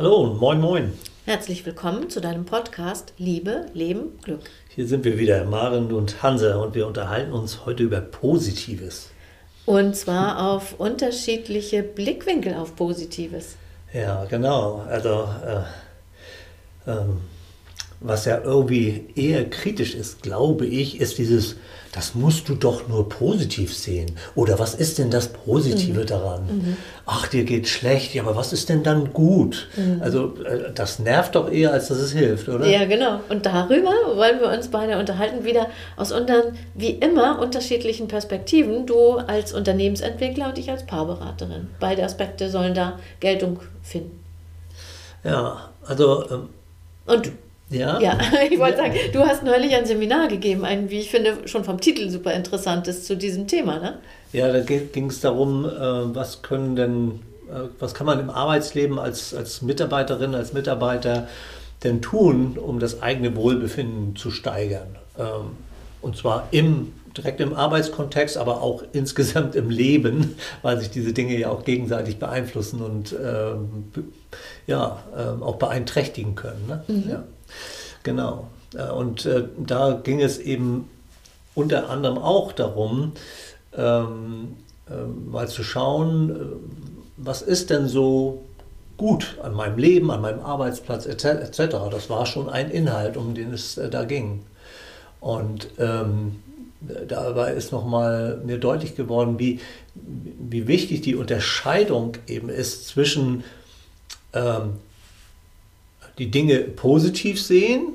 Hallo und moin moin. Herzlich willkommen zu deinem Podcast Liebe, Leben, Glück. Hier sind wir wieder, Maren und Hansa, und wir unterhalten uns heute über Positives. Und zwar auf unterschiedliche Blickwinkel auf Positives. Ja, genau. Also, äh, ähm, was ja irgendwie eher kritisch ist, glaube ich, ist dieses, das musst du doch nur positiv sehen. Oder was ist denn das Positive mhm. daran? Mhm. Ach, dir geht schlecht, ja, aber was ist denn dann gut? Mhm. Also äh, das nervt doch eher, als dass es hilft, oder? Ja, genau. Und darüber wollen wir uns beide unterhalten, wieder aus unseren, wie immer, unterschiedlichen Perspektiven. Du als Unternehmensentwickler und ich als Paarberaterin. Beide Aspekte sollen da Geltung finden. Ja, also... Ähm, und ja? Ja, ich wollte sagen, du hast neulich ein Seminar gegeben, ein, wie ich finde, schon vom Titel super interessantes zu diesem Thema, ne? Ja, da ging es darum, äh, was können denn, äh, was kann man im Arbeitsleben als, als Mitarbeiterin, als Mitarbeiter denn tun, um das eigene Wohlbefinden zu steigern? Ähm, und zwar im, direkt im Arbeitskontext, aber auch insgesamt im Leben, weil sich diese Dinge ja auch gegenseitig beeinflussen und ähm, ja, ähm, auch beeinträchtigen können. Ne? Mhm. Ja. Genau. Äh, und äh, da ging es eben unter anderem auch darum, ähm, äh, mal zu schauen, äh, was ist denn so gut an meinem Leben, an meinem Arbeitsplatz etc. Das war schon ein Inhalt, um den es äh, da ging. Und ähm, dabei ist nochmal mir deutlich geworden, wie, wie wichtig die Unterscheidung eben ist zwischen ähm, die Dinge positiv sehen,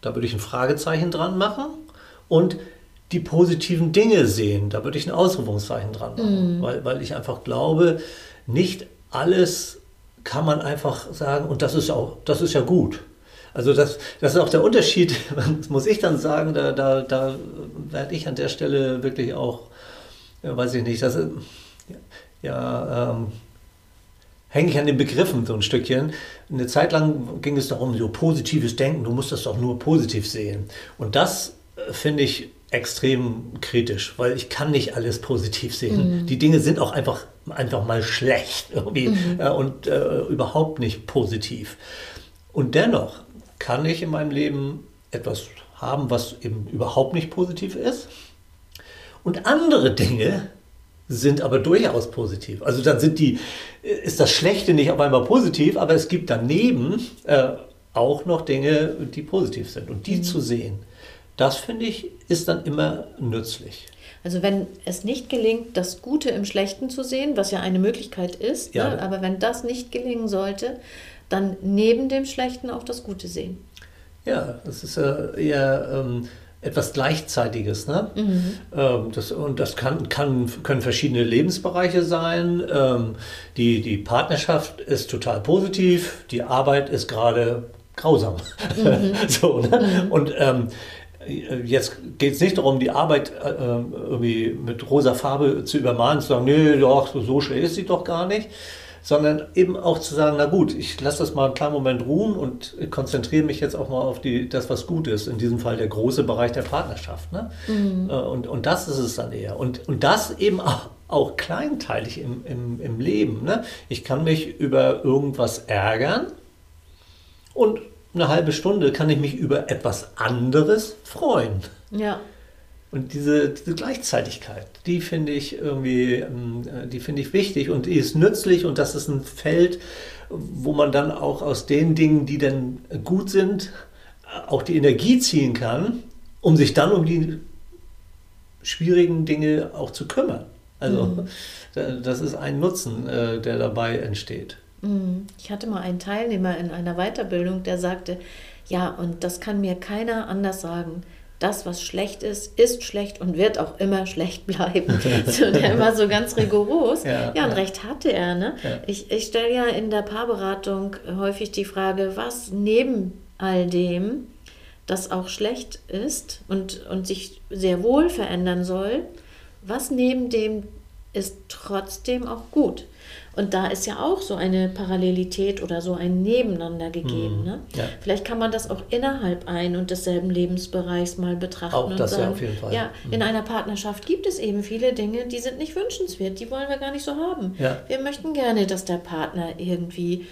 da würde ich ein Fragezeichen dran machen, und die positiven Dinge sehen, da würde ich ein Ausrufungszeichen dran machen, mhm. weil, weil ich einfach glaube, nicht alles kann man einfach sagen, und das ist auch, das ist ja gut. Also das, das ist auch der Unterschied, muss ich dann sagen, da, da, da werde ich an der Stelle wirklich auch, ja, weiß ich nicht, das, ja, ähm, hänge ich an den Begriffen so ein Stückchen. Eine Zeit lang ging es darum, so positives Denken, du musst das doch nur positiv sehen. Und das äh, finde ich extrem kritisch, weil ich kann nicht alles positiv sehen. Mhm. Die Dinge sind auch einfach, einfach mal schlecht irgendwie mhm. äh, und äh, überhaupt nicht positiv. Und dennoch kann ich in meinem Leben etwas haben, was eben überhaupt nicht positiv ist. Und andere Dinge sind aber durchaus positiv. Also dann sind die, ist das Schlechte nicht auf einmal positiv, aber es gibt daneben äh, auch noch Dinge, die positiv sind. Und die mhm. zu sehen, das finde ich, ist dann immer nützlich. Also wenn es nicht gelingt, das Gute im Schlechten zu sehen, was ja eine Möglichkeit ist, ja. ne? aber wenn das nicht gelingen sollte, dann neben dem Schlechten auch das Gute sehen. Ja, das ist äh, eher ähm, etwas Gleichzeitiges. Ne? Mhm. Ähm, das, und das kann, kann, können verschiedene Lebensbereiche sein. Ähm, die, die Partnerschaft ist total positiv, die Arbeit ist gerade grausam. Mhm. so, ne? Mhm. Und ähm, jetzt geht es nicht darum, die Arbeit äh, irgendwie mit rosa Farbe zu übermahnen, zu sagen, nee, doch, so schlecht ist sie doch gar nicht sondern eben auch zu sagen, na gut, ich lasse das mal einen kleinen Moment ruhen und konzentriere mich jetzt auch mal auf die, das, was gut ist. In diesem Fall der große Bereich der Partnerschaft. Ne? Mhm. Äh, und, und das ist es dann eher. Und, und das eben auch, auch kleinteilig im, im, im Leben. Ne? Ich kann mich über irgendwas ärgern und eine halbe Stunde kann ich mich über etwas anderes freuen. Ja. Und diese, diese Gleichzeitigkeit, die finde ich irgendwie, ähm, die finde ich wichtig und die ist nützlich und das ist ein Feld, wo man dann auch aus den Dingen, die dann gut sind, auch die Energie ziehen kann, um sich dann um die schwierigen Dinge auch zu kümmern. Also mhm. das ist ein Nutzen, äh, der dabei entsteht. Mhm. Ich hatte mal einen Teilnehmer in einer Weiterbildung, der sagte, ja, und das kann mir keiner anders sagen das, was schlecht ist, ist schlecht und wird auch immer schlecht bleiben. so, der immer so ganz rigoros. Ja, ja und ja. recht hatte er. Ne? Ja. Ich, ich stelle ja in der Paarberatung häufig die Frage, was neben all dem, das auch schlecht ist und, und sich sehr wohl verändern soll, was neben dem ist trotzdem auch gut. Und da ist ja auch so eine Parallelität oder so ein Nebeneinander gegeben. Mhm. Ne? Ja. Vielleicht kann man das auch innerhalb ein und desselben Lebensbereichs mal betrachten auch und das sagen, ja, auf jeden Fall. ja, mhm. in einer Partnerschaft gibt es eben viele Dinge, die sind nicht wünschenswert, die wollen wir gar nicht so haben. Ja. Wir möchten gerne, dass der Partner irgendwie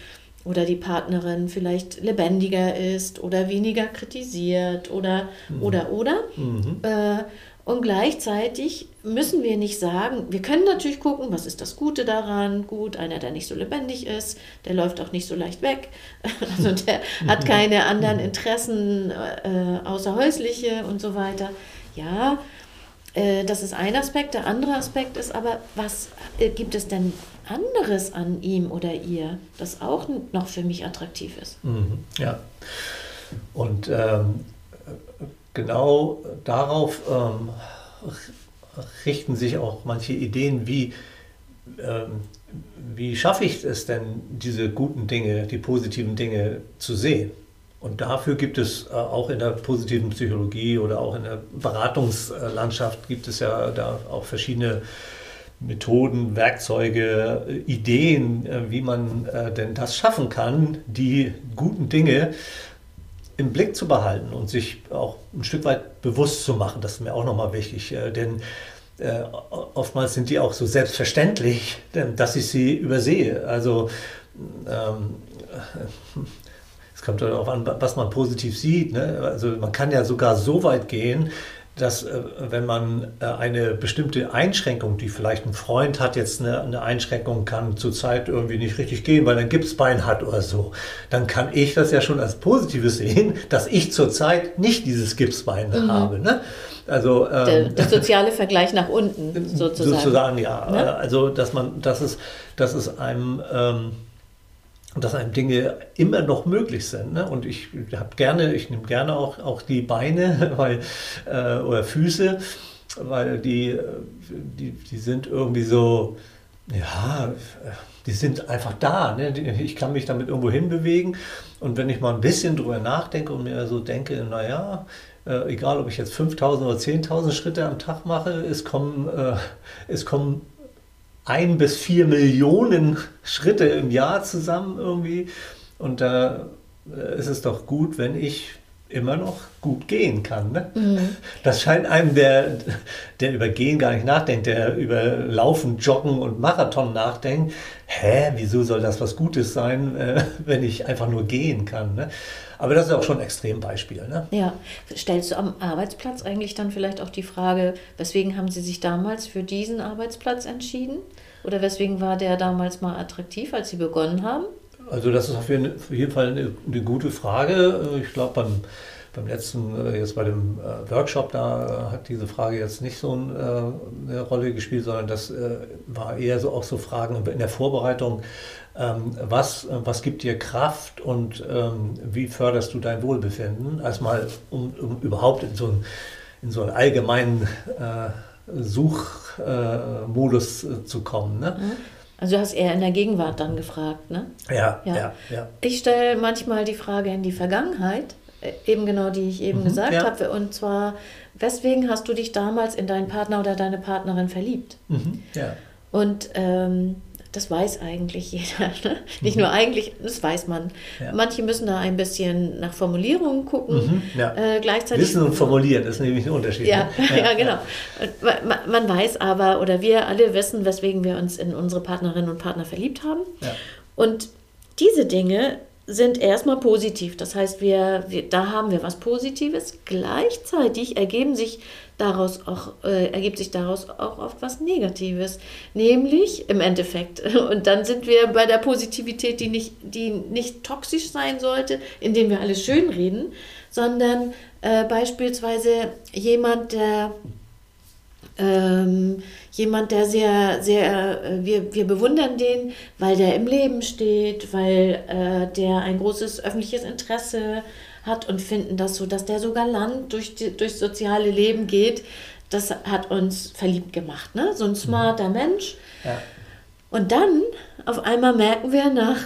oder die Partnerin vielleicht lebendiger ist oder weniger kritisiert oder mhm. oder oder. Mhm. Äh, und gleichzeitig müssen wir nicht sagen, wir können natürlich gucken, was ist das Gute daran. Gut, einer, der nicht so lebendig ist, der läuft auch nicht so leicht weg. Also der hat keine anderen Interessen äh, außer häusliche und so weiter. Ja, äh, das ist ein Aspekt. Der andere Aspekt ist aber, was äh, gibt es denn anderes an ihm oder ihr, das auch noch für mich attraktiv ist? Mhm, ja. Und ähm, genau darauf ähm, richten sich auch manche Ideen, wie, ähm, wie schaffe ich es denn, diese guten Dinge, die positiven Dinge zu sehen. Und dafür gibt es äh, auch in der positiven Psychologie oder auch in der Beratungslandschaft gibt es ja da auch verschiedene Methoden, Werkzeuge, Ideen, äh, wie man äh, denn das schaffen kann, die guten Dinge im Blick zu behalten und sich auch ein Stück weit bewusst zu machen. Das ist mir auch nochmal wichtig, äh, denn äh, oftmals sind die auch so selbstverständlich, dass ich sie übersehe. Also ähm, es kommt darauf an, was man positiv sieht. Ne? Also man kann ja sogar so weit gehen, dass äh, wenn man äh, eine bestimmte Einschränkung, die vielleicht ein Freund hat, jetzt eine, eine Einschränkung kann zurzeit irgendwie nicht richtig gehen, weil er ein Gipsbein hat oder so, dann kann ich das ja schon als Positives sehen, dass ich zurzeit nicht dieses Gipsbein mhm. habe. Ne? Also, ähm, der, der, soziale Vergleich nach unten sozusagen. Sozusagen, ja. Ne? Also, dass man, dass es, dass es einem ähm, dass einem Dinge immer noch möglich sind. Ne? Und ich habe gerne, ich nehme gerne auch, auch die Beine weil, äh, oder Füße, weil die, die, die sind irgendwie so, ja, die sind einfach da. Ne? Ich kann mich damit irgendwo hinbewegen. Und wenn ich mal ein bisschen drüber nachdenke und mir so denke, naja, äh, egal ob ich jetzt 5000 oder 10.000 Schritte am Tag mache, es kommen, äh, es kommen ein bis vier Millionen Schritte im Jahr zusammen irgendwie. Und da äh, ist es doch gut, wenn ich immer noch gut gehen kann. Ne? Mhm. Das scheint einem, der, der über Gehen gar nicht nachdenkt, der über Laufen, Joggen und Marathon nachdenkt. Hä, wieso soll das was Gutes sein, äh, wenn ich einfach nur gehen kann? Ne? Aber das ist auch schon ein Extrembeispiel. Ne? Ja. Stellst du am Arbeitsplatz eigentlich dann vielleicht auch die Frage, weswegen haben Sie sich damals für diesen Arbeitsplatz entschieden? Oder weswegen war der damals mal attraktiv, als Sie begonnen haben? Also das ist auf jeden Fall eine, eine gute Frage. Ich glaube, beim, beim letzten, äh, jetzt bei dem äh, Workshop, da hat diese Frage jetzt nicht so eine Rolle gespielt, sondern das äh, war eher so auch so Fragen in der Vorbereitung ähm, was, äh, was gibt dir Kraft und ähm, wie förderst du dein Wohlbefinden? Erstmal, um, um überhaupt in so, einen, in so einen allgemeinen äh, Suchmodus äh, zu kommen. Ne? Mhm. Also du hast eher in der Gegenwart dann gefragt, ne? Ja, ja, ja. ja. Ich stelle manchmal die Frage in die Vergangenheit, äh, eben genau die ich eben mhm, gesagt ja. habe, und zwar, weswegen hast du dich damals in deinen Partner oder deine Partnerin verliebt? Mhm, ja. Und ähm, das weiß eigentlich jeder. Ne? Nicht mhm. nur eigentlich, das weiß man. Ja. Manche müssen da ein bisschen nach Formulierungen gucken. Mhm, ja. äh, gleichzeitig, Wissen und formulieren, das ist nämlich ein Unterschied. Ja, ne? ja. ja genau. Man, man, weiß aber, oder wir alle wissen, weswegen wir uns in unsere Partnerinnen und Partner verliebt haben. Und diese Dinge sind erstmal positiv. Das heißt, wir, wir, da haben wir was Positives. Gleichzeitig ergeben sich daraus auch, äh, ergibt sich daraus auch oft was Negatives. Nämlich im Endeffekt. Und dann sind wir bei der Positivität, die nicht, die nicht toxisch sein sollte, indem wir alles schön reden, sondern äh, beispielsweise jemand, der ähm, jemand, der sehr, sehr, äh, wir, wir bewundern den, weil der im Leben steht, weil äh, der ein großes öffentliches Interesse hat und finden das so, dass der so galant durch die, durchs soziale Leben geht. Das hat uns verliebt gemacht, ne? So ein smarter mhm. Mensch. Ja. Und dann auf einmal merken wir nach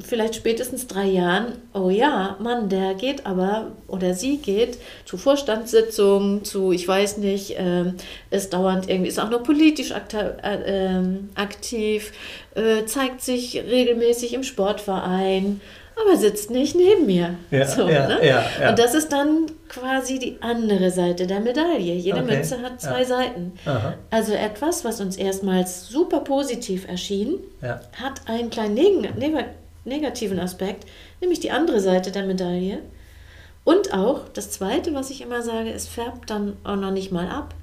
vielleicht spätestens drei Jahren, oh ja, Mann, der geht aber oder sie geht zu Vorstandssitzungen, zu, ich weiß nicht, äh, ist dauernd irgendwie, ist auch noch politisch aktiv, äh, ähm, aktiv äh, zeigt sich regelmäßig im Sportverein aber sitzt nicht neben mir. Ja, so, ja, ne? ja, Und das ist dann quasi die andere Seite der Medaille. Jede okay. Münze hat zwei Seiten. Aha. Also etwas, was uns erstmals super positiv erschien, hat einen kleinen Neg negativen Aspekt, nämlich die andere Seite der Medaille. Und auch das Zweite, was ich immer sage, es färbt dann auch noch nicht mal ab.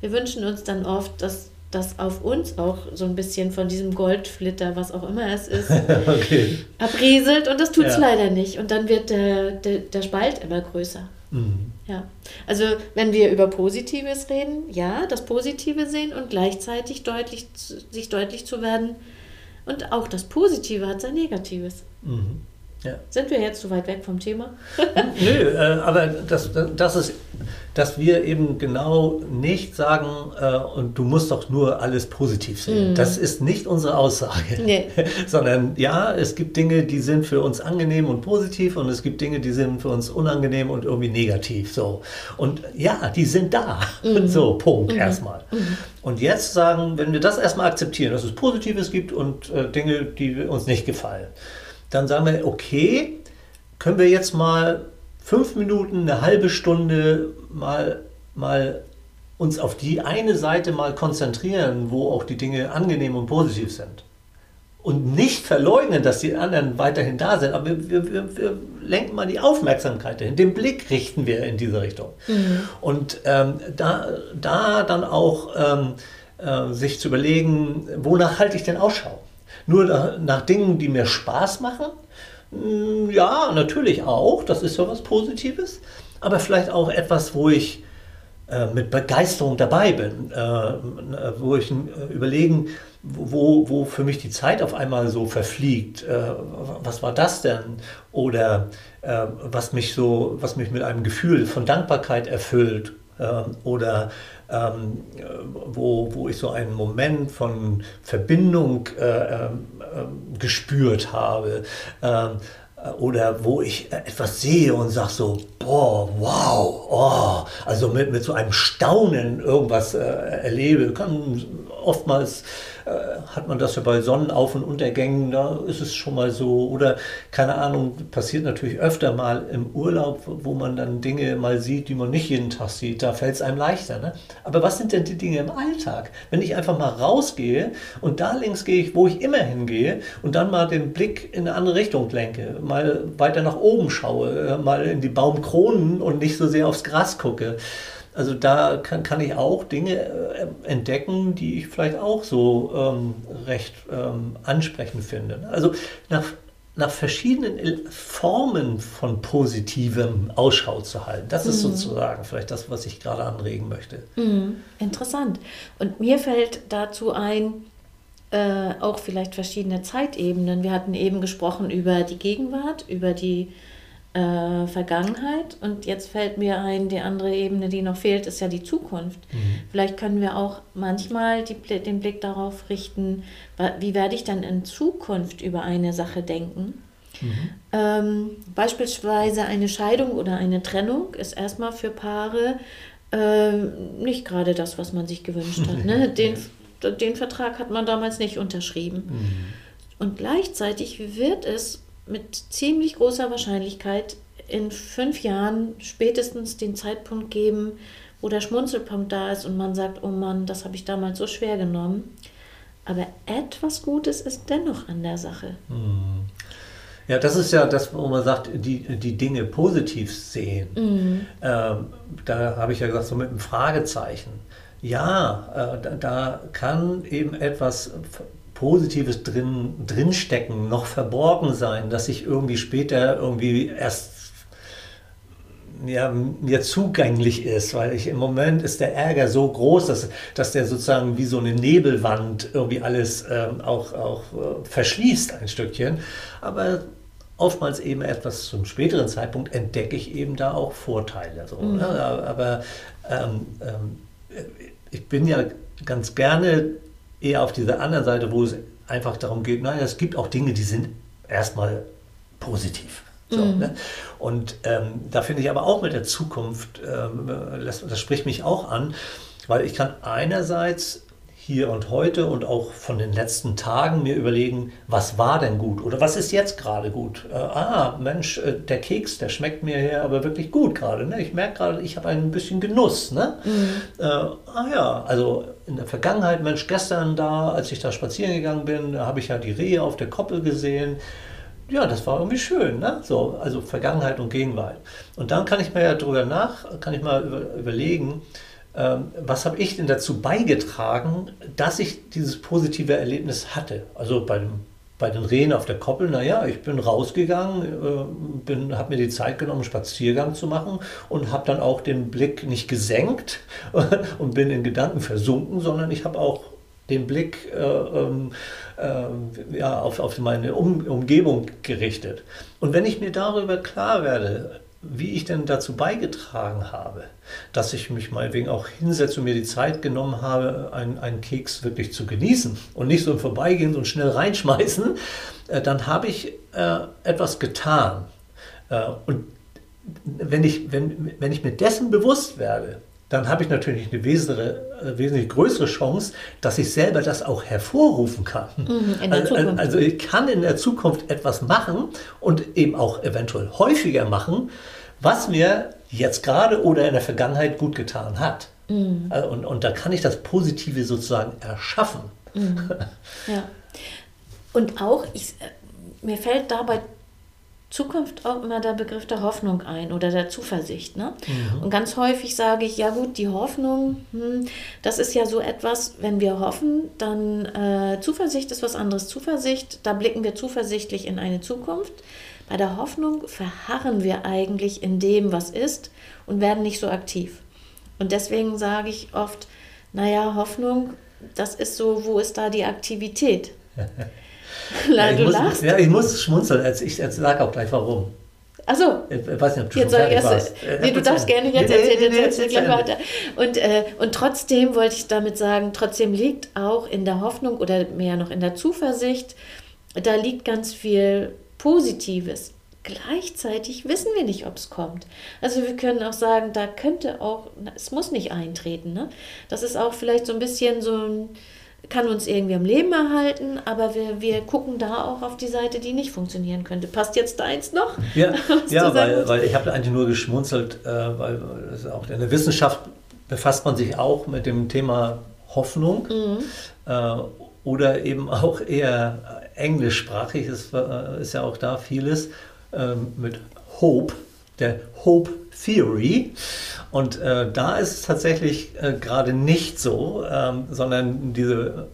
Wir wünschen uns dann oft, dass das auf uns auch so ein bisschen von diesem Goldflitter, was auch immer es ist, okay. abrieselt und das tut es ja. leider nicht. Und dann wird der, der, der Spalt immer größer. Mhm. Ja, also wenn wir über Positives reden, ja, das Positive sehen und gleichzeitig deutlich, sich deutlich zu werden, und auch das Positive hat sein Negatives. Mhm. Ja. Sind wir jetzt zu weit weg vom Thema? Nö, äh, aber das, das ist, dass wir eben genau nicht sagen, äh, und du musst doch nur alles positiv sehen. Mm. Das ist nicht unsere Aussage. Nee. Sondern ja, es gibt Dinge, die sind für uns angenehm und positiv und es gibt Dinge, die sind für uns unangenehm und irgendwie negativ. So. Und ja, die sind da. Mm. So, Punkt, mm. erstmal. Mhm. Und jetzt sagen, wenn wir das erstmal akzeptieren, dass es Positives gibt und äh, Dinge, die uns nicht gefallen dann sagen wir, okay, können wir jetzt mal fünf Minuten, eine halbe Stunde mal, mal uns auf die eine Seite mal konzentrieren, wo auch die Dinge angenehm und positiv sind. Und nicht verleugnen, dass die anderen weiterhin da sind, aber wir, wir, wir lenken mal die Aufmerksamkeit dahin, den Blick richten wir in diese Richtung. Mhm. Und ähm, da, da dann auch ähm, äh, sich zu überlegen, wonach halte ich denn Ausschau? Nur nach, nach Dingen, die mir Spaß machen? Hm, ja, natürlich auch. Das ist ja was Positives. Aber vielleicht auch etwas, wo ich äh, mit Begeisterung dabei bin, äh, wo ich äh, überlegen, wo, wo für mich die Zeit auf einmal so verfliegt. Äh, was war das denn? Oder äh, was mich so, was mich mit einem Gefühl von Dankbarkeit erfüllt. Äh, oder ähm, wo, wo ich so einen Moment von Verbindung äh, äh, gespürt habe. Ähm, oder wo ich etwas sehe und sage so, boah, wow, oh, also mit, mit so einem Staunen irgendwas äh, erlebe, kann oftmals äh, hat man das ja bei Sonnenauf- und Untergängen, da ist es schon mal so. Oder keine Ahnung, passiert natürlich öfter mal im Urlaub, wo man dann Dinge mal sieht, die man nicht jeden Tag sieht. Da fällt es einem leichter. Ne? Aber was sind denn die Dinge im Alltag? Wenn ich einfach mal rausgehe und da links gehe ich, wo ich immer hingehe und dann mal den Blick in eine andere Richtung lenke, mal weiter nach oben schaue, äh, mal in die Baumkronen und nicht so sehr aufs Gras gucke. Also da kann, kann ich auch Dinge äh, entdecken, die ich vielleicht auch so ähm, recht ähm, ansprechend finde. Also nach, nach verschiedenen Formen von positivem Ausschau zu halten. Das ist mhm. sozusagen vielleicht das, was ich gerade anregen möchte. Mhm. Interessant. Und mir fällt dazu ein, äh, auch vielleicht verschiedene Zeitebenen. Wir hatten eben gesprochen über die Gegenwart, über die äh, Vergangenheit und jetzt fällt mir ein, die andere Ebene, die noch fehlt, ist ja die Zukunft. Mhm. Vielleicht können wir auch manchmal die, den Blick darauf richten, wie werde ich dann in Zukunft über eine Sache denken. Mhm. Ähm, beispielsweise eine Scheidung oder eine Trennung ist erstmal für Paare äh, nicht gerade das, was man sich gewünscht hat. Ne? Den, den Vertrag hat man damals nicht unterschrieben. Mhm. Und gleichzeitig wird es mit ziemlich großer Wahrscheinlichkeit in fünf Jahren spätestens den Zeitpunkt geben, wo der Schmunzelpunkt da ist und man sagt, oh Mann, das habe ich damals so schwer genommen. Aber etwas Gutes ist dennoch an der Sache. Hm. Ja, das ist ja das, wo man sagt, die, die Dinge positiv sehen. Mhm. Ähm, da habe ich ja gesagt, so mit einem Fragezeichen. Ja, äh, da, da, kann eben etwas Positives drin, drinstecken, noch verborgen sein, dass ich irgendwie später irgendwie erst ja, mir zugänglich ist, weil ich im Moment ist der Ärger so groß, dass, dass der sozusagen wie so eine Nebelwand irgendwie alles ähm, auch, auch äh, verschließt ein Stückchen. Aber oftmals eben etwas zum späteren Zeitpunkt entdecke ich eben da auch Vorteile. So, mhm. ne? Aber ähm, ähm, ich bin ja ganz gerne eher auf dieser anderen Seite, wo es einfach darum geht, naja, es gibt auch Dinge, die sind erstmal positiv. So, mhm. ne? Und ähm, da finde ich aber auch mit der Zukunft, ähm, das, das spricht mich auch an, weil ich kann einerseits hier und heute und auch von den letzten Tagen mir überlegen, was war denn gut oder was ist jetzt gerade gut? Äh, ah, Mensch, äh, der Keks, der schmeckt mir hier aber wirklich gut gerade. Ne? Ich merke gerade, ich habe ein bisschen Genuss. Ne? Mhm. Äh, ah ja, also in der Vergangenheit, Mensch, gestern da, als ich da spazieren gegangen bin, habe ich ja die Rehe auf der Koppel gesehen. ja, das war irgendwie schön, ne? So, also Vergangenheit und Gegenwart. Und dann kann ich mir ja drüber nach, kann ich mal über, überlegen, was habe ich denn dazu beigetragen, dass ich dieses positive Erlebnis hatte? Also bei, dem, bei den Rehen auf der Koppel, naja, ich bin rausgegangen, äh, habe mir die Zeit genommen, einen Spaziergang zu machen und habe dann auch den Blick nicht gesenkt und bin in Gedanken versunken, sondern ich habe auch den Blick äh, ähm, äh, ja, auf, auf meine um Umgebung gerichtet. Und wenn ich mir darüber klar werde, wie ich denn dazu beigetragen habe, dass ich mich meinetwegen auch hinsetze und mir die Zeit genommen habe, einen, einen Keks wirklich zu genießen und nicht so im Vorbeigehen und schnell reinschmeißen, äh, dann habe ich äh, etwas getan. Äh, und wenn ich, wenn, wenn ich mir dessen bewusst werde, dann habe ich natürlich eine wesentliche, äh, wesentlich größere Chance, dass ich selber das auch hervorrufen kann. Mhm, also, also, ich kann in der Zukunft etwas machen und eben auch eventuell häufiger machen, was mir jetzt gerade oder in der Vergangenheit gut getan hat. Mhm. Also, und, und da kann ich das Positive sozusagen erschaffen. Mhm. Ja. Und auch, ich, äh, mir fällt dabei Zukunft auch immer der Begriff der Hoffnung ein oder der Zuversicht. Ne? Mhm. Und ganz häufig sage ich, ja gut, die Hoffnung, hm, das ist ja so etwas, wenn wir hoffen, dann äh, Zuversicht ist was anderes. Zuversicht, da blicken wir zuversichtlich in eine Zukunft. Bei der Hoffnung verharren wir eigentlich in dem, was ist und werden nicht so aktiv. Und deswegen sage ich oft, naja, Hoffnung, das ist so, wo ist da die Aktivität? ja, du muss, lachst. Ja, ich muss schmunzeln. Ich, sage auch gleich warum. Achso. Ich weiß nicht, ob du jetzt schon erst, warst. Nee, du darfst gerne jetzt nee, erzählen, nee, nee, jetzt gleich weiter. Und, äh, und trotzdem wollte ich damit sagen, trotzdem liegt auch in der Hoffnung oder mehr noch in der Zuversicht, da liegt ganz viel Positives. Gleichzeitig wissen wir nicht, ob es kommt. Also wir können auch sagen, da könnte auch, es muss nicht eintreten. Ne? Das ist auch vielleicht so ein bisschen so ein kann uns irgendwie am Leben erhalten, aber wir, wir gucken da auch auf die Seite, die nicht funktionieren könnte. Passt jetzt deins noch? Ja, ja weil, weil ich habe eigentlich nur geschmunzelt, äh, weil auch in der Wissenschaft befasst man sich auch mit dem Thema Hoffnung mhm. äh, oder eben auch eher englischsprachig, ist, äh, ist ja auch da vieles äh, mit Hope, der Hope Theory. Und äh, da ist es tatsächlich äh, gerade nicht so, ähm, sondern diese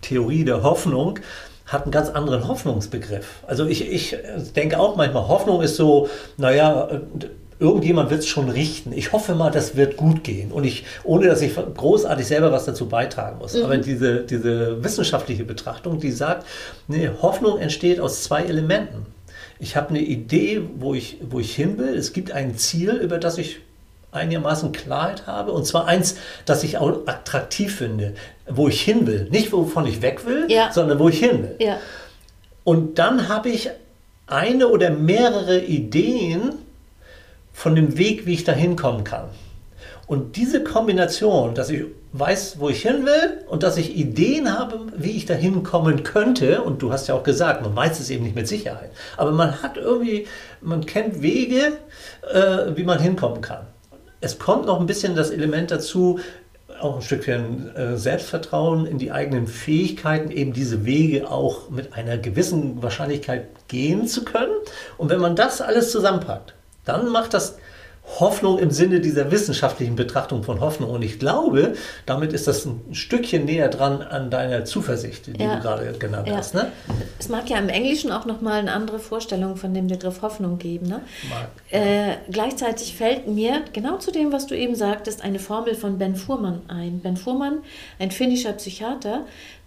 Theorie der Hoffnung hat einen ganz anderen Hoffnungsbegriff. Also ich, ich denke auch manchmal, Hoffnung ist so, naja, irgendjemand wird es schon richten. Ich hoffe mal, das wird gut gehen. Und ich, ohne dass ich großartig selber was dazu beitragen muss. Mhm. Aber diese, diese wissenschaftliche Betrachtung, die sagt, nee, Hoffnung entsteht aus zwei Elementen. Ich habe eine Idee, wo ich, wo ich hin will. Es gibt ein Ziel, über das ich einigermaßen Klarheit habe. Und zwar eins, das ich auch attraktiv finde, wo ich hin will. Nicht wovon ich weg will, ja. sondern wo ich hin will. Ja. Und dann habe ich eine oder mehrere Ideen von dem Weg, wie ich da hinkommen kann. Und diese Kombination, dass ich weiß, wo ich hin will und dass ich Ideen habe, wie ich da hinkommen könnte, und du hast ja auch gesagt, man weiß es eben nicht mit Sicherheit, aber man hat irgendwie, man kennt Wege, äh, wie man hinkommen kann. Es kommt noch ein bisschen das Element dazu, auch ein Stückchen äh, Selbstvertrauen in die eigenen Fähigkeiten, eben diese Wege auch mit einer gewissen Wahrscheinlichkeit gehen zu können. Und wenn man das alles zusammenpackt, dann macht das Hoffnung im Sinne dieser wissenschaftlichen Betrachtung von Hoffnung. Und ich glaube, damit ist das ein Stückchen näher dran an deiner Zuversicht, die ja. du gerade genannt ja. hast. Ne? Es mag ja im Englischen auch nochmal eine andere Vorstellung von dem Begriff Hoffnung geben. Ne? Äh, gleichzeitig fällt mir genau zu dem, was du eben sagtest, eine Formel von Ben Fuhrmann ein. Ben Fuhrmann, ein finnischer Psychiater,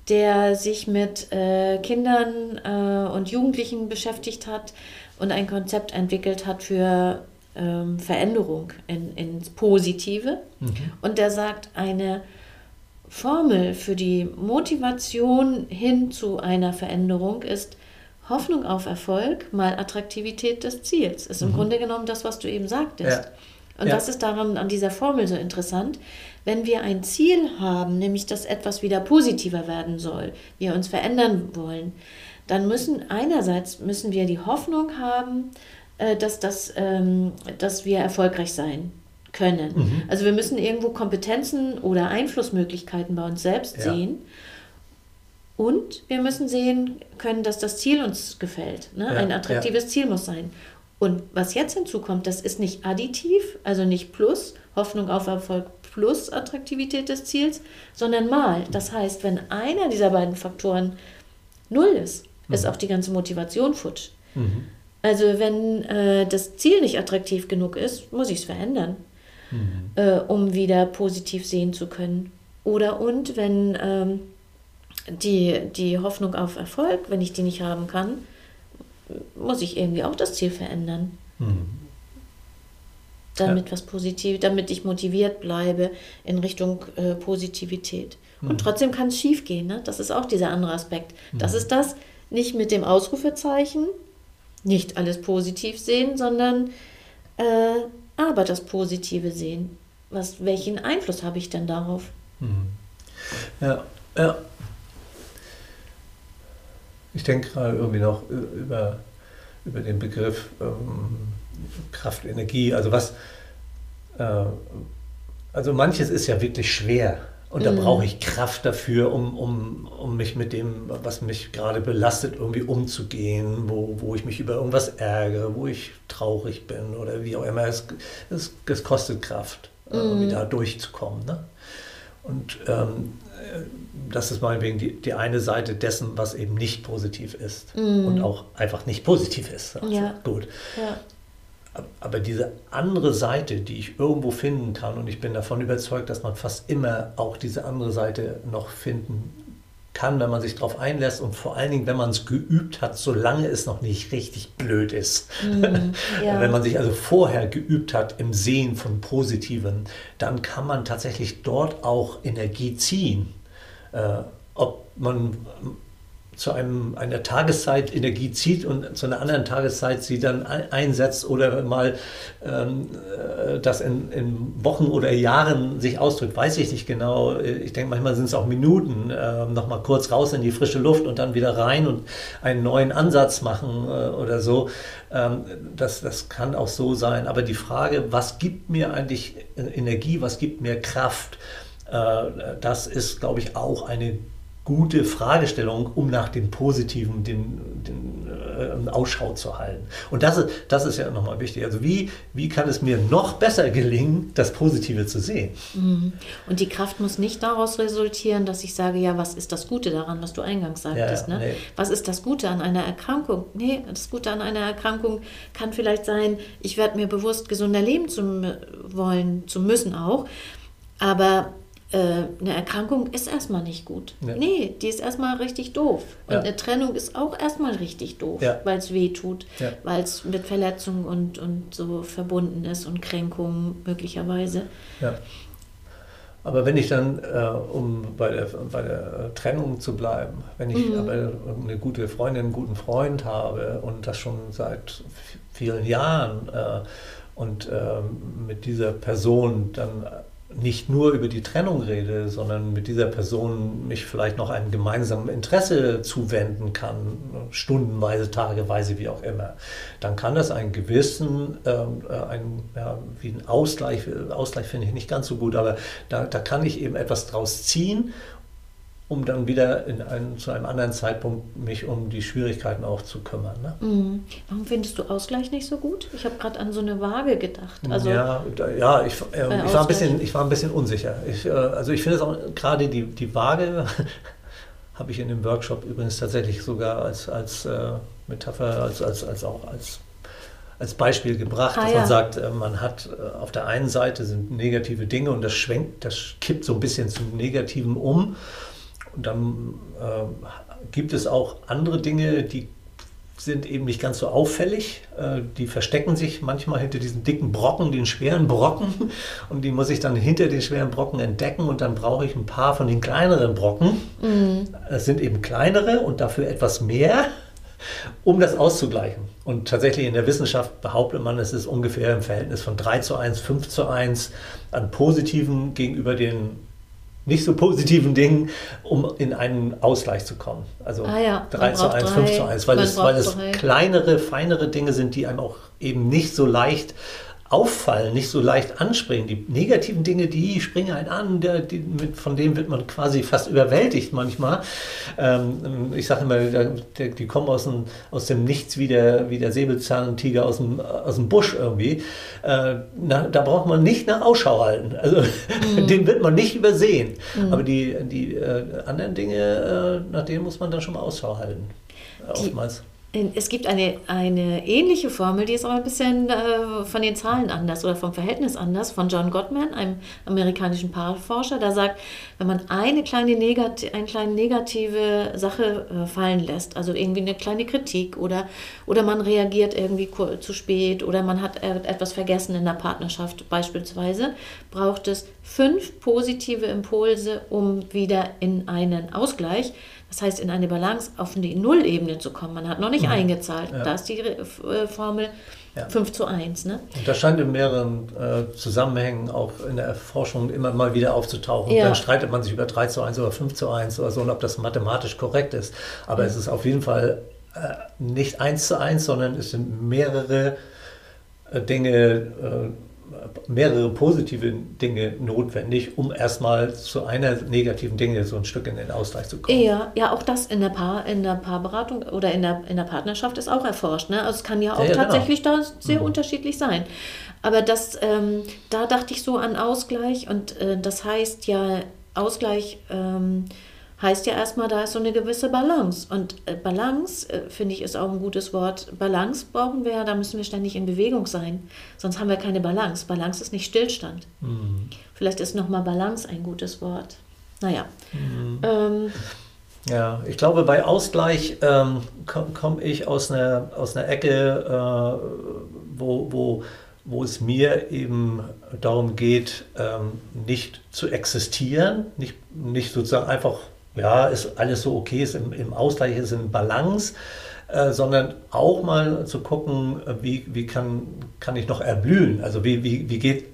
der sich mit äh, Kindern äh, und Jugendlichen beschäftigt hat und ein Konzept entwickelt hat für ähm, Veränderung in, ins Positive. Mhm. Und der sagt, eine Formel für die Motivation hin zu einer Veränderung ist Hoffnung auf Erfolg mal Attraktivität des Ziels. Ist im mhm. Grunde genommen das, was du eben sagtest. Ja. Und ja. das ist daran an dieser Formel so interessant. Wenn wir ein Ziel haben, nämlich dass etwas wieder positiver werden soll, wir uns verändern wollen, dann müssen einerseits müssen wir die Hoffnung haben, äh, dass, das, ähm, dass wir erfolgreich sein können. Mhm. Also wir müssen irgendwo Kompetenzen oder Einflussmöglichkeiten bei uns selbst ja. sehen. Und wir müssen sehen können, dass das Ziel uns gefällt. Ne? Ja, Ein attraktives ja. Ziel muss sein. Und was jetzt hinzukommt, das ist nicht additiv, also nicht plus, Hoffnung auf Erfolg plus Attraktivität des Ziels, sondern mal. Das heißt, wenn einer dieser beiden Faktoren null ist, ist auch die ganze Motivation futsch. Mhm. Also wenn äh, das Ziel nicht attraktiv genug ist, muss ich es verändern, Mhm. äh, um wieder positiv sehen zu können. Oder und wenn ähm, die, die Hoffnung auf Erfolg, wenn ich die nicht haben kann, muss ich irgendwie auch das Ziel verändern, Mhm. damit was positiv, damit ich motiviert bleibe in Richtung äh, Positivität. Und trotzdem kann es schief gehen, ne? Das ist auch dieser andere Aspekt. Das ist das nicht mit dem Ausrufezeichen, nicht alles positiv sehen, sondern äh, aber das Positive sehen. Was, welchen Einfluss habe ich denn darauf? Ja, ja. Ich denke gerade irgendwie noch über, über den Begriff ähm, Kraft, Energie. Also was, äh, also manches ist ja wirklich schwer. Und da Mhm. brauche ich Kraft dafür, um, um, um mich mit dem, was mich gerade belastet, irgendwie umzugehen, wo, wo ich mich über irgendwas ärgere, wo ich traurig bin oder wie auch immer. Es, es, es kostet Kraft, äh, irgendwie da durchzukommen. Ne? Und ähm, äh, das ist meinetwegen die, die eine Seite dessen, was eben nicht positiv ist und auch einfach nicht positiv ist. Also, Ja. Gut. Ja. Aber diese andere Seite, die ich irgendwo finden kann, und ich bin davon überzeugt, dass man fast immer auch diese andere Seite noch finden kann, wenn man sich darauf einlässt und vor allen Dingen, wenn man es geübt hat, solange es noch nicht richtig blöd ist. ja. Wenn man sich also vorher geübt hat im Sehen von Positiven, dann kann man tatsächlich dort auch Energie ziehen. Äh, ob man zu einem, einer Tageszeit Energie zieht und zu einer anderen Tageszeit sie dann ein- einsetzt oder mal ähm, äh, das in, in Wochen oder Jahren sich ausdrückt, weiß ich nicht genau. Ich denke, manchmal sind es auch Minuten, äh, nochmal kurz raus in die frische Luft und dann wieder rein und einen neuen Ansatz machen äh, oder so. Ähm, das, das kann auch so sein. Aber die Frage, was gibt mir eigentlich Energie, was gibt mir Kraft, äh, das ist, glaube ich, auch eine gute Fragestellung, um nach dem Positiven den, den äh, Ausschau zu halten. Und das ist, das ist ja nochmal wichtig. Also wie, wie kann es mir noch besser gelingen, das Positive zu sehen? Und die Kraft muss nicht daraus resultieren, dass ich sage, ja, was ist das Gute daran, was du eingangs sagtest. Ja, ne? nee. Was ist das Gute an einer Erkrankung? Nee, das Gute an einer Erkrankung kann vielleicht sein, ich werde mir bewusst, gesunder leben zu wollen, zu müssen auch. Aber äh, eine Erkrankung ist erstmal nicht gut. Ja. Nee, die ist erstmal richtig doof. Und Ja. eine Trennung ist auch erstmal richtig doof, Ja. weil es weh tut, weil es mit Verletzungen und, und so verbunden ist und Kränkungen möglicherweise. Ja. Aber wenn ich dann, äh, um bei der, bei der Trennung zu bleiben, wenn ich Mhm. aber eine gute Freundin, einen guten Freund habe und das schon seit vielen Jahren äh, und ähm, mit dieser Person dann nicht nur über die Trennung rede, sondern mit dieser Person mich vielleicht noch einem gemeinsamen Interesse zuwenden kann, stundenweise, tageweise, wie auch immer, dann kann das einen gewissen, ähm, äh, ein, ja, wie ein Ausgleich, Ausgleich finde ich nicht ganz so gut, aber da, da kann ich eben etwas draus ziehen, um dann wieder in einen, zu einem anderen Zeitpunkt mich um die Schwierigkeiten auch zu kümmern. Ne? Mhm. Warum findest du Ausgleich nicht so gut? Ich habe gerade an so eine Waage gedacht. Also, ja, ja ich, äh, Bei ich, war ein bisschen, ich war ein bisschen unsicher. Ich, äh, also ich finde es auch gerade die, die Waage, habe ich in dem Workshop übrigens tatsächlich sogar als, als äh, Metapher, als, als, als auch als, als Beispiel gebracht, Ah, dass ja. man sagt, äh, man hat äh, auf der einen Seite sind negative Dinge und das schwenkt, das kippt so ein bisschen zum Negativen um. Und dann äh, gibt es auch andere Dinge, die sind eben nicht ganz so auffällig. Äh, Die verstecken sich manchmal hinter diesen dicken Brocken, den schweren Brocken. Und die muss ich dann hinter den schweren Brocken entdecken. Und dann brauche ich ein paar von den kleineren Brocken. Es sind eben kleinere und dafür etwas mehr, um das auszugleichen. Und tatsächlich in der Wissenschaft behauptet man, es ist ungefähr im Verhältnis von 3 zu 1, 5 zu 1 an positiven gegenüber den nicht so positiven Dingen, um in einen Ausgleich zu kommen. Also Ah ja, 3 man zu braucht 1, drei, 5 zu 1, weil es, weil es kleinere, feinere Dinge sind, die einem auch eben nicht so leicht auffallen, nicht so leicht anspringen. Die negativen Dinge, die springen einen an, der, die, mit, von denen wird man quasi fast überwältigt manchmal. Ähm, ich sage immer, der, der, die kommen aus dem, aus dem Nichts wie der, wie der Säbelzahntiger aus dem, aus dem Busch irgendwie. Äh, na, da braucht man nicht nach Ausschau halten. Also mhm. den wird man nicht übersehen. Mhm. Aber die, die äh, anderen Dinge, äh, nach denen muss man dann schon mal Ausschau halten. Oftmals. Es gibt eine, eine ähnliche Formel, die ist aber ein bisschen äh, von den Zahlen anders oder vom Verhältnis anders, von John Gottman, einem amerikanischen Paarforscher. Der sagt, wenn man eine kleine, Negat eine kleine negative Sache äh, fallen lässt, also irgendwie eine kleine Kritik oder, oder man reagiert irgendwie zu spät oder man hat etwas vergessen in der Partnerschaft beispielsweise, braucht es fünf positive Impulse, um wieder in einen Ausgleich das heißt, in eine Balance auf die Nullebene zu kommen. Man hat noch nicht mhm. eingezahlt. Ja. Da ist die äh, Formel ja. 5 zu 1. Ne? Und das scheint in mehreren äh, Zusammenhängen auch in der Forschung immer mal wieder aufzutauchen. Ja. Dann streitet man sich über 3 zu 1 oder 5 zu 1 oder so und ob das mathematisch korrekt ist. Aber es ist auf jeden Fall äh, nicht 1 zu 1, sondern es sind mehrere äh, Dinge äh, mehrere positive Dinge notwendig, um erstmal zu einer negativen Dinge so ein Stück in den Ausgleich zu kommen. Ja, ja auch das in der, Paar, in der Paarberatung oder in der, in der Partnerschaft ist auch erforscht. Ne? Also es kann ja auch ja, genau. tatsächlich genau. da sehr mhm. unterschiedlich sein. Aber das, ähm, da dachte ich so an Ausgleich und äh, das heißt ja, Ausgleich ähm, heißt ja erstmal, da ist so eine gewisse Balance. Und äh, Balance, äh, finde ich, ist auch ein gutes Wort. Balance brauchen wir ja, da müssen wir ständig in Bewegung sein. Sonst haben wir keine Balance. Balance ist nicht Stillstand. Mhm. Vielleicht ist nochmal Balance ein gutes Wort. Naja. Mhm. Ähm, ja, ich glaube, bei Ausgleich ähm, komme komm ich aus einer, aus einer Ecke, äh, wo, wo, wo es mir eben darum geht, ähm, nicht zu existieren, nicht, nicht sozusagen einfach ja, ist alles so okay, ist im, im Ausgleich, ist in Balance, äh, sondern auch mal zu gucken, wie, wie kann, kann ich noch erblühen? Also wie, wie, wie geht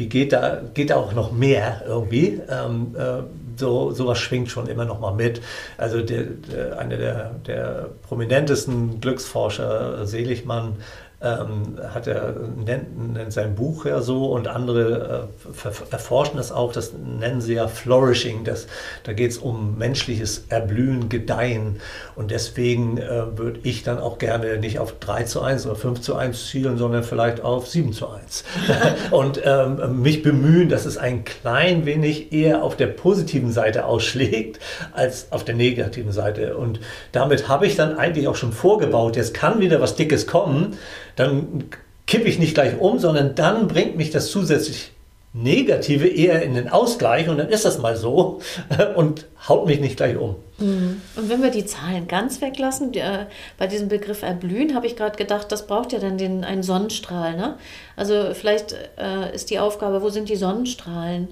wie geht da, geht da auch noch mehr irgendwie? Ähm, äh, so sowas schwingt schon immer noch mal mit. Also der, der, einer der, der prominentesten Glücksforscher, Seligmann, ähm, hat er, nennt, nennt, sein Buch ja so und andere äh, erforschen das auch, das nennen sie ja Flourishing, das, da geht es um menschliches Erblühen, Gedeihen. Und deswegen äh, würde ich dann auch gerne nicht auf 3 zu 1 oder 5 zu 1 zielen, sondern vielleicht auf 7 zu 1 und ähm, mich bemühen, dass es ein klein wenig eher auf der positiven Seite ausschlägt als auf der negativen Seite. Und damit habe ich dann eigentlich auch schon vorgebaut, jetzt kann wieder was Dickes kommen, dann kippe ich nicht gleich um, sondern dann bringt mich das zusätzlich Negative eher in den Ausgleich und dann ist das mal so und haut mich nicht gleich um. Mhm. Und wenn wir die Zahlen ganz weglassen, äh, bei diesem Begriff erblühen, habe ich gerade gedacht, das braucht ja dann den, einen Sonnenstrahl. Ne? Also vielleicht äh, ist die Aufgabe, wo sind die Sonnenstrahlen,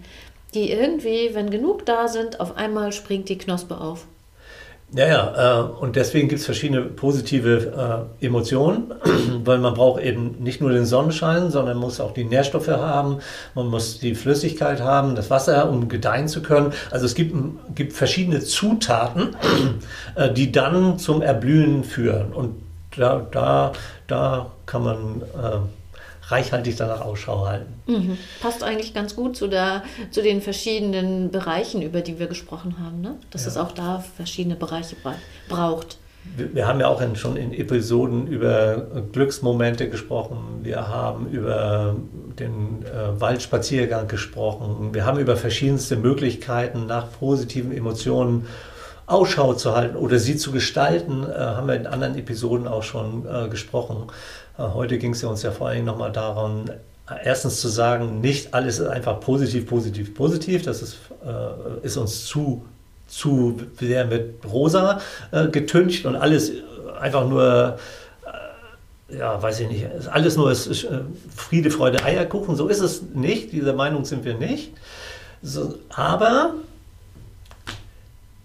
die irgendwie, wenn genug da sind, auf einmal springt die Knospe auf. Ja, ja, äh, und deswegen gibt es verschiedene positive äh, Emotionen, weil man braucht eben nicht nur den Sonnenschein, sondern muss auch die Nährstoffe haben, man muss die Flüssigkeit haben, das Wasser, um gedeihen zu können. Also es gibt, gibt verschiedene Zutaten, äh, die dann zum Erblühen führen. Und da, da, da kann man äh, reichhaltig danach Ausschau halten. Mhm. Passt eigentlich ganz gut zu, der, zu den verschiedenen Bereichen, über die wir gesprochen haben, ne? dass ja. es auch da verschiedene Bereiche braucht. Wir, wir haben ja auch in, schon in Episoden über Glücksmomente gesprochen, wir haben über den äh, Waldspaziergang gesprochen, wir haben über verschiedenste Möglichkeiten nach positiven Emotionen Ausschau zu halten oder sie zu gestalten, äh, haben wir in anderen Episoden auch schon äh, gesprochen. Äh, heute ging es ja uns ja vor allem nochmal daran, erstens zu sagen, nicht alles ist einfach positiv, positiv, positiv. Das ist, äh, ist uns zu, zu sehr mit rosa äh, getüncht und alles einfach nur, äh, ja, weiß ich nicht, alles nur ist, ist, äh, Friede, Freude, Eierkuchen. So ist es nicht. Dieser Meinung sind wir nicht. So, aber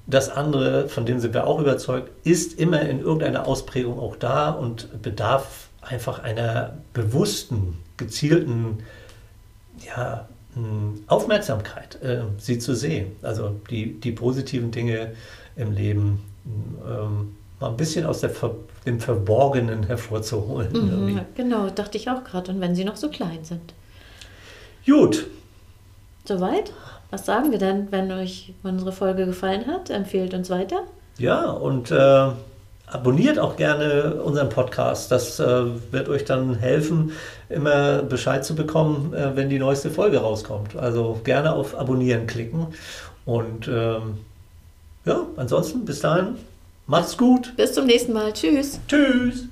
das andere, von dem sind wir auch überzeugt, ist immer in irgendeiner Ausprägung auch da und bedarf einfach einer bewussten, gezielten ja, Aufmerksamkeit, äh, sie zu sehen. Also die, die positiven Dinge im Leben. Ähm, mal ein bisschen aus der Ver dem Verborgenen hervorzuholen. Mhm, genau, dachte ich auch gerade. Und wenn sie noch so klein sind. Gut. Soweit? Was sagen wir denn, wenn euch unsere Folge gefallen hat? Empfehlt uns weiter. Ja, und äh, abonniert auch gerne unseren Podcast. Das äh, wird euch dann helfen, immer Bescheid zu bekommen, äh, wenn die neueste Folge rauskommt. Also gerne auf Abonnieren klicken. Und ähm, ja, ansonsten bis dahin, macht's gut. Bis zum nächsten Mal. Tschüss. Tschüss.